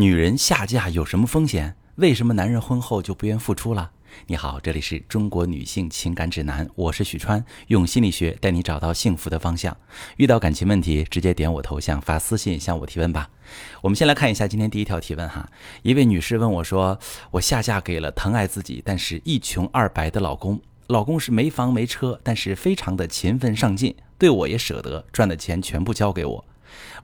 女人下嫁有什么风险？为什么男人婚后就不愿付出了？你好，这里是中国女性情感指南，我是许川，用心理学带你找到幸福的方向。遇到感情问题，直接点我头像发私信向我提问吧。我们先来看一下今天第一条提问哈，一位女士问我说：“我下嫁给了疼爱自己但是一穷二白的老公，老公是没房没车，但是非常的勤奋上进，对我也舍得，赚的钱全部交给我。”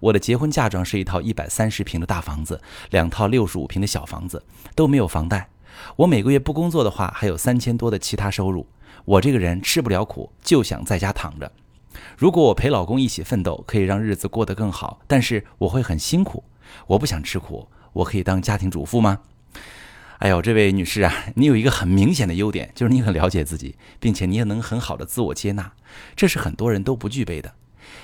我的结婚嫁妆是一套一百三十平的大房子，两套六十五平的小房子，都没有房贷。我每个月不工作的话，还有三千多的其他收入。我这个人吃不了苦，就想在家躺着。如果我陪老公一起奋斗，可以让日子过得更好，但是我会很辛苦。我不想吃苦，我可以当家庭主妇吗？哎呦，这位女士啊，你有一个很明显的优点，就是你很了解自己，并且你也能很好的自我接纳，这是很多人都不具备的。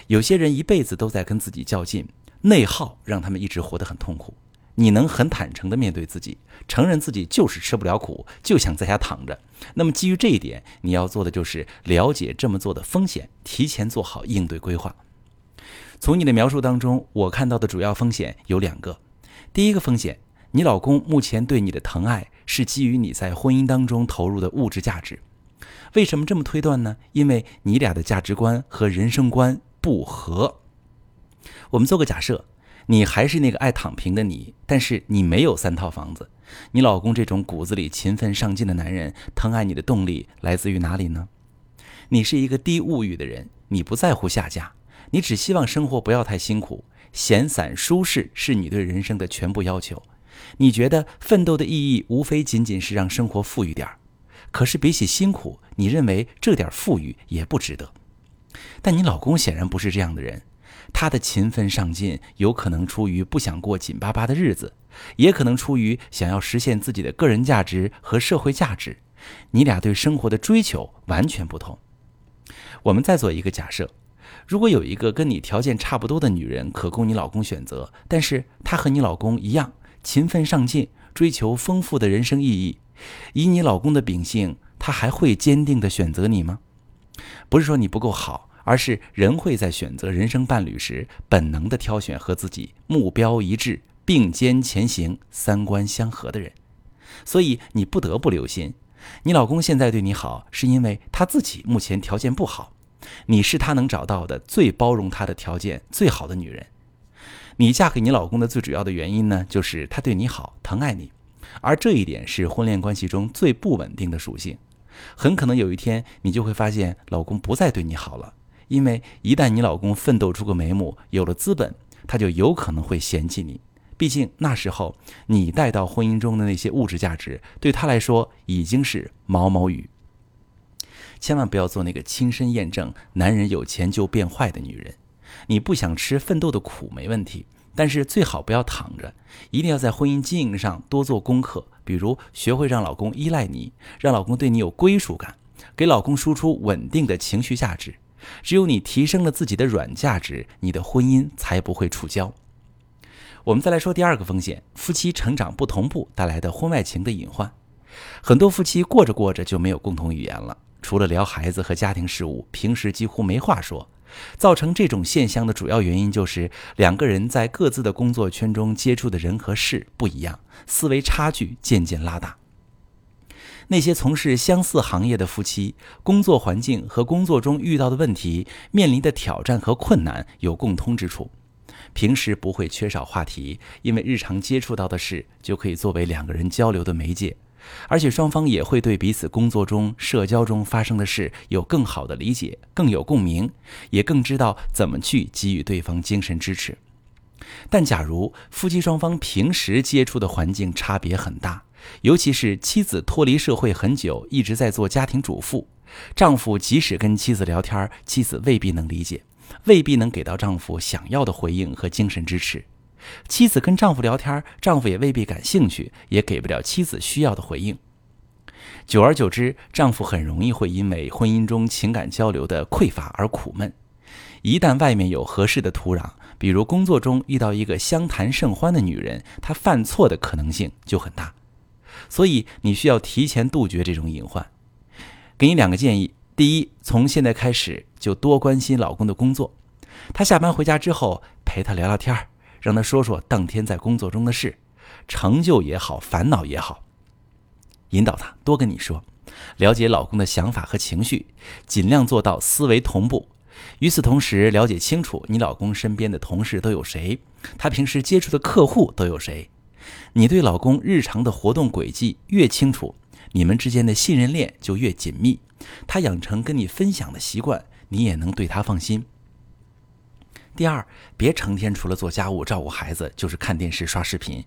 有些人一辈子都在跟自己较劲，内耗让他们一直活得很痛苦。你能很坦诚地面对自己，承认自己就是吃不了苦，就想在家躺着。那么基于这一点，你要做的就是了解这么做的风险，提前做好应对规划。从你的描述当中，我看到的主要风险有两个。第一个风险，你老公目前对你的疼爱是基于你在婚姻当中投入的物质价值。为什么这么推断呢？因为你俩的价值观和人生观。不和。我们做个假设，你还是那个爱躺平的你，但是你没有三套房子。你老公这种骨子里勤奋上进的男人，疼爱你的动力来自于哪里呢？你是一个低物欲的人，你不在乎下嫁，你只希望生活不要太辛苦，闲散舒适是你对人生的全部要求。你觉得奋斗的意义无非仅仅是让生活富裕点儿，可是比起辛苦，你认为这点富裕也不值得。但你老公显然不是这样的人，他的勤奋上进有可能出于不想过紧巴巴的日子，也可能出于想要实现自己的个人价值和社会价值。你俩对生活的追求完全不同。我们再做一个假设：如果有一个跟你条件差不多的女人可供你老公选择，但是她和你老公一样勤奋上进，追求丰富的人生意义，以你老公的秉性，他还会坚定地选择你吗？不是说你不够好，而是人会在选择人生伴侣时，本能的挑选和自己目标一致、并肩前行、三观相合的人。所以你不得不留心，你老公现在对你好，是因为他自己目前条件不好，你是他能找到的最包容他的条件最好的女人。你嫁给你老公的最主要的原因呢，就是他对你好、疼爱你，而这一点是婚恋关系中最不稳定的属性。很可能有一天，你就会发现老公不再对你好了，因为一旦你老公奋斗出个眉目，有了资本，他就有可能会嫌弃你。毕竟那时候你带到婚姻中的那些物质价值，对他来说已经是毛毛雨。千万不要做那个亲身验证男人有钱就变坏的女人。你不想吃奋斗的苦没问题。但是最好不要躺着，一定要在婚姻经营上多做功课，比如学会让老公依赖你，让老公对你有归属感，给老公输出稳定的情绪价值。只有你提升了自己的软价值，你的婚姻才不会触礁。我们再来说第二个风险：夫妻成长不同步带来的婚外情的隐患。很多夫妻过着过着就没有共同语言了，除了聊孩子和家庭事务，平时几乎没话说。造成这种现象的主要原因就是两个人在各自的工作圈中接触的人和事不一样，思维差距渐渐拉大。那些从事相似行业的夫妻，工作环境和工作中遇到的问题、面临的挑战和困难有共通之处，平时不会缺少话题，因为日常接触到的事就可以作为两个人交流的媒介。而且双方也会对彼此工作中、社交中发生的事有更好的理解，更有共鸣，也更知道怎么去给予对方精神支持。但假如夫妻双方平时接触的环境差别很大，尤其是妻子脱离社会很久，一直在做家庭主妇，丈夫即使跟妻子聊天，妻子未必能理解，未必能给到丈夫想要的回应和精神支持。妻子跟丈夫聊天，丈夫也未必感兴趣，也给不了妻子需要的回应。久而久之，丈夫很容易会因为婚姻中情感交流的匮乏而苦闷。一旦外面有合适的土壤，比如工作中遇到一个相谈甚欢的女人，她犯错的可能性就很大。所以你需要提前杜绝这种隐患。给你两个建议：第一，从现在开始就多关心老公的工作。他下班回家之后，陪他聊聊天儿。让他说说当天在工作中的事，成就也好，烦恼也好，引导他多跟你说，了解老公的想法和情绪，尽量做到思维同步。与此同时，了解清楚你老公身边的同事都有谁，他平时接触的客户都有谁。你对老公日常的活动轨迹越清楚，你们之间的信任链就越紧密。他养成跟你分享的习惯，你也能对他放心。第二，别成天除了做家务、照顾孩子，就是看电视、刷视频，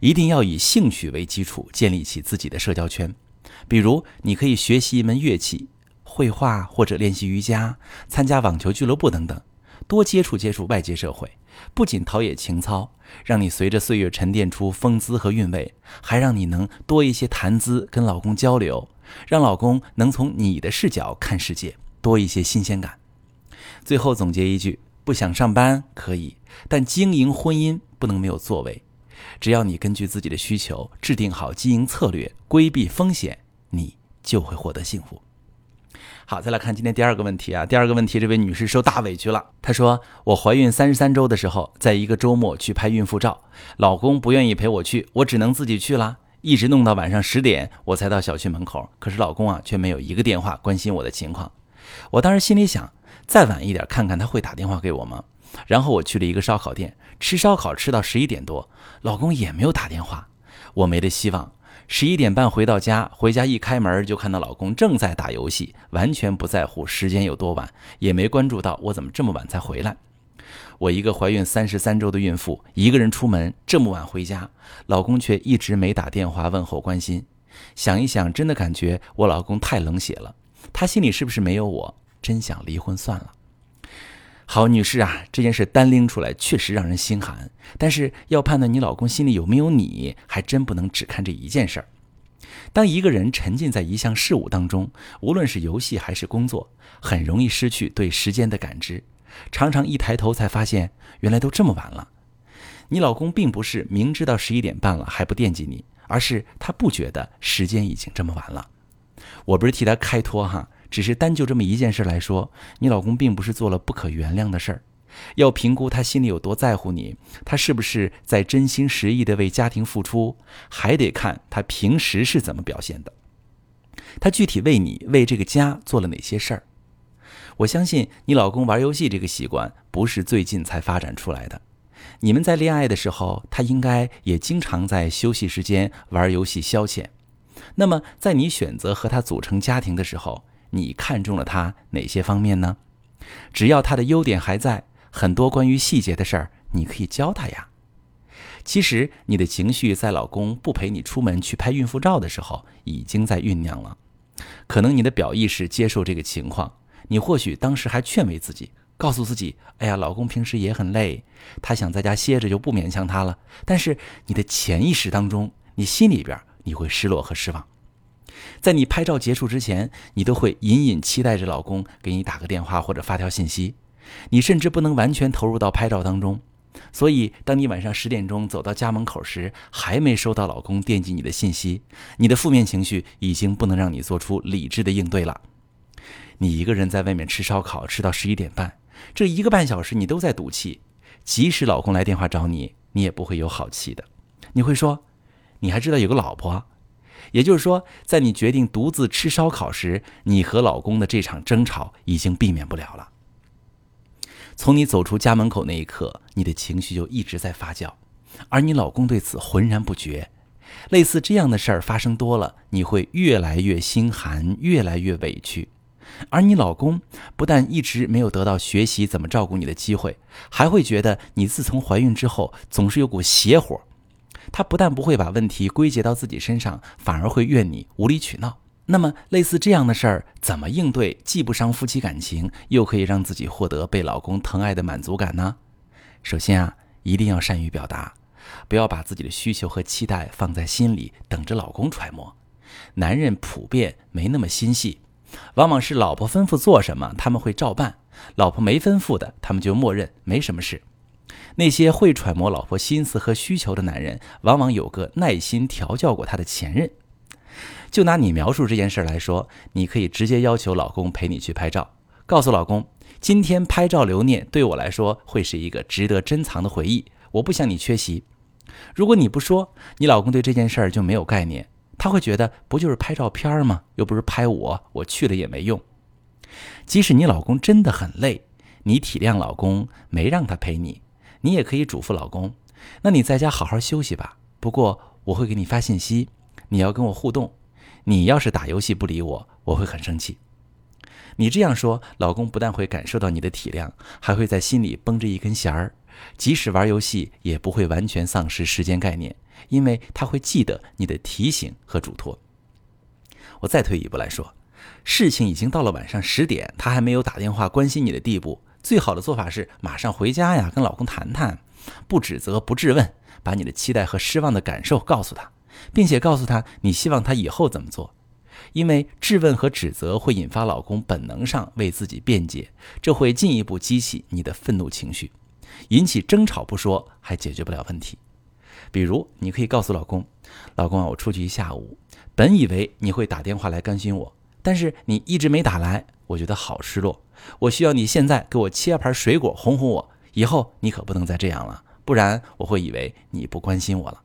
一定要以兴趣为基础，建立起自己的社交圈。比如，你可以学习一门乐器。绘画或者练习瑜伽，参加网球俱乐部等等，多接触接触外界社会，不仅陶冶情操，让你随着岁月沉淀出风姿和韵味，还让你能多一些谈资，跟老公交流，让老公能从你的视角看世界，多一些新鲜感。最后总结一句：不想上班可以，但经营婚姻不能没有作为。只要你根据自己的需求制定好经营策略，规避风险，你就会获得幸福。好，再来看今天第二个问题啊。第二个问题，这位女士受大委屈了。她说：“我怀孕三十三周的时候，在一个周末去拍孕妇照，老公不愿意陪我去，我只能自己去了，一直弄到晚上十点，我才到小区门口。可是老公啊，却没有一个电话关心我的情况。我当时心里想，再晚一点看看他会打电话给我吗？然后我去了一个烧烤店，吃烧烤吃到十一点多，老公也没有打电话，我没了希望。”十一点半回到家，回家一开门就看到老公正在打游戏，完全不在乎时间有多晚，也没关注到我怎么这么晚才回来。我一个怀孕三十三周的孕妇，一个人出门这么晚回家，老公却一直没打电话问候关心。想一想，真的感觉我老公太冷血了。他心里是不是没有我？真想离婚算了。好，女士啊，这件事单拎出来确实让人心寒。但是要判断你老公心里有没有你，还真不能只看这一件事儿。当一个人沉浸在一项事物当中，无论是游戏还是工作，很容易失去对时间的感知。常常一抬头才发现，原来都这么晚了。你老公并不是明知道十一点半了还不惦记你，而是他不觉得时间已经这么晚了。我不是替他开脱哈。只是单就这么一件事来说，你老公并不是做了不可原谅的事儿，要评估他心里有多在乎你，他是不是在真心实意的为家庭付出，还得看他平时是怎么表现的，他具体为你为这个家做了哪些事儿。我相信你老公玩游戏这个习惯不是最近才发展出来的，你们在恋爱的时候，他应该也经常在休息时间玩游戏消遣。那么在你选择和他组成家庭的时候，你看中了他哪些方面呢？只要他的优点还在，很多关于细节的事儿你可以教他呀。其实你的情绪在老公不陪你出门去拍孕妇照的时候已经在酝酿了。可能你的表意识接受这个情况，你或许当时还劝慰自己，告诉自己：“哎呀，老公平时也很累，他想在家歇着就不勉强他了。”但是你的潜意识当中，你心里边你会失落和失望。在你拍照结束之前，你都会隐隐期待着老公给你打个电话或者发条信息。你甚至不能完全投入到拍照当中，所以当你晚上十点钟走到家门口时，还没收到老公惦记你的信息，你的负面情绪已经不能让你做出理智的应对了。你一个人在外面吃烧烤，吃到十一点半，这一个半小时你都在赌气。即使老公来电话找你，你也不会有好气的。你会说：“你还知道有个老婆？”也就是说，在你决定独自吃烧烤时，你和老公的这场争吵已经避免不了了。从你走出家门口那一刻，你的情绪就一直在发酵，而你老公对此浑然不觉。类似这样的事儿发生多了，你会越来越心寒，越来越委屈。而你老公不但一直没有得到学习怎么照顾你的机会，还会觉得你自从怀孕之后总是有股邪火。他不但不会把问题归结到自己身上，反而会怨你无理取闹。那么，类似这样的事儿，怎么应对，既不伤夫妻感情，又可以让自己获得被老公疼爱的满足感呢？首先啊，一定要善于表达，不要把自己的需求和期待放在心里，等着老公揣摩。男人普遍没那么心细，往往是老婆吩咐做什么，他们会照办；老婆没吩咐的，他们就默认没什么事。那些会揣摩老婆心思和需求的男人，往往有个耐心调教过他的前任。就拿你描述这件事来说，你可以直接要求老公陪你去拍照，告诉老公，今天拍照留念对我来说会是一个值得珍藏的回忆，我不想你缺席。如果你不说，你老公对这件事儿就没有概念，他会觉得不就是拍照片吗？又不是拍我，我去了也没用。即使你老公真的很累，你体谅老公没让他陪你，你也可以嘱咐老公：那你在家好好休息吧。不过我会给你发信息，你要跟我互动。你要是打游戏不理我，我会很生气。你这样说，老公不但会感受到你的体谅，还会在心里绷着一根弦儿，即使玩游戏也不会完全丧失时间概念，因为他会记得你的提醒和嘱托。我再退一步来说，事情已经到了晚上十点，他还没有打电话关心你的地步，最好的做法是马上回家呀，跟老公谈谈，不指责，不质问，把你的期待和失望的感受告诉他。并且告诉他你希望他以后怎么做，因为质问和指责会引发老公本能上为自己辩解，这会进一步激起你的愤怒情绪，引起争吵不说还解决不了问题。比如，你可以告诉老公：“老公啊，我出去一下午，本以为你会打电话来关心我，但是你一直没打来，我觉得好失落。我需要你现在给我切盘水果哄哄我，以后你可不能再这样了，不然我会以为你不关心我了。”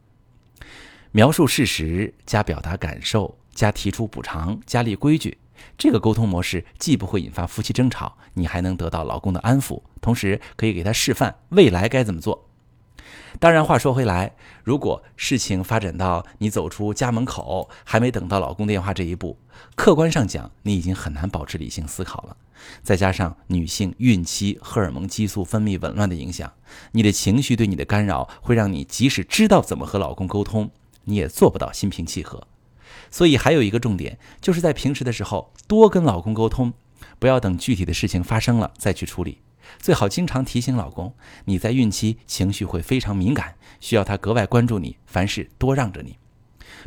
描述事实加表达感受加提出补偿加立规矩，这个沟通模式既不会引发夫妻争吵，你还能得到老公的安抚，同时可以给他示范未来该怎么做。当然，话说回来，如果事情发展到你走出家门口还没等到老公电话这一步，客观上讲，你已经很难保持理性思考了。再加上女性孕期荷尔蒙激素分泌紊乱的影响，你的情绪对你的干扰会让你即使知道怎么和老公沟通。你也做不到心平气和，所以还有一个重点，就是在平时的时候多跟老公沟通，不要等具体的事情发生了再去处理。最好经常提醒老公，你在孕期情绪会非常敏感，需要他格外关注你，凡事多让着你。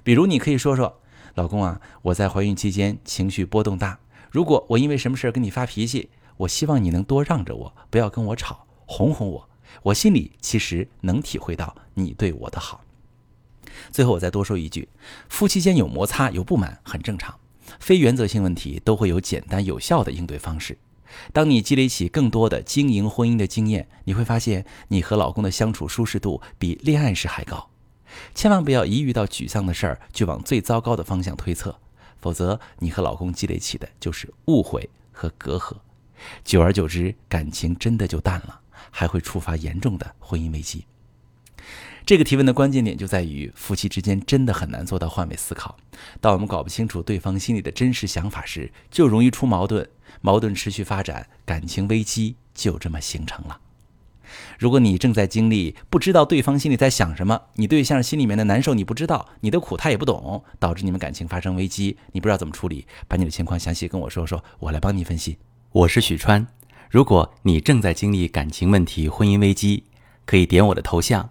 比如，你可以说说：“老公啊，我在怀孕期间情绪波动大，如果我因为什么事儿跟你发脾气，我希望你能多让着我，不要跟我吵，哄哄我。我心里其实能体会到你对我的好。”最后我再多说一句，夫妻间有摩擦有不满很正常，非原则性问题都会有简单有效的应对方式。当你积累起更多的经营婚姻的经验，你会发现你和老公的相处舒适度比恋爱时还高。千万不要一遇到沮丧的事儿就往最糟糕的方向推测，否则你和老公积累起的就是误会和隔阂，久而久之感情真的就淡了，还会触发严重的婚姻危机。这个提问的关键点就在于，夫妻之间真的很难做到换位思考。当我们搞不清楚对方心里的真实想法时，就容易出矛盾，矛盾持续发展，感情危机就这么形成了。如果你正在经历不知道对方心里在想什么，你对象心里面的难受你不知道，你的苦他也不懂，导致你们感情发生危机，你不知道怎么处理，把你的情况详细跟我说说，我来帮你分析。我是许川，如果你正在经历感情问题、婚姻危机，可以点我的头像。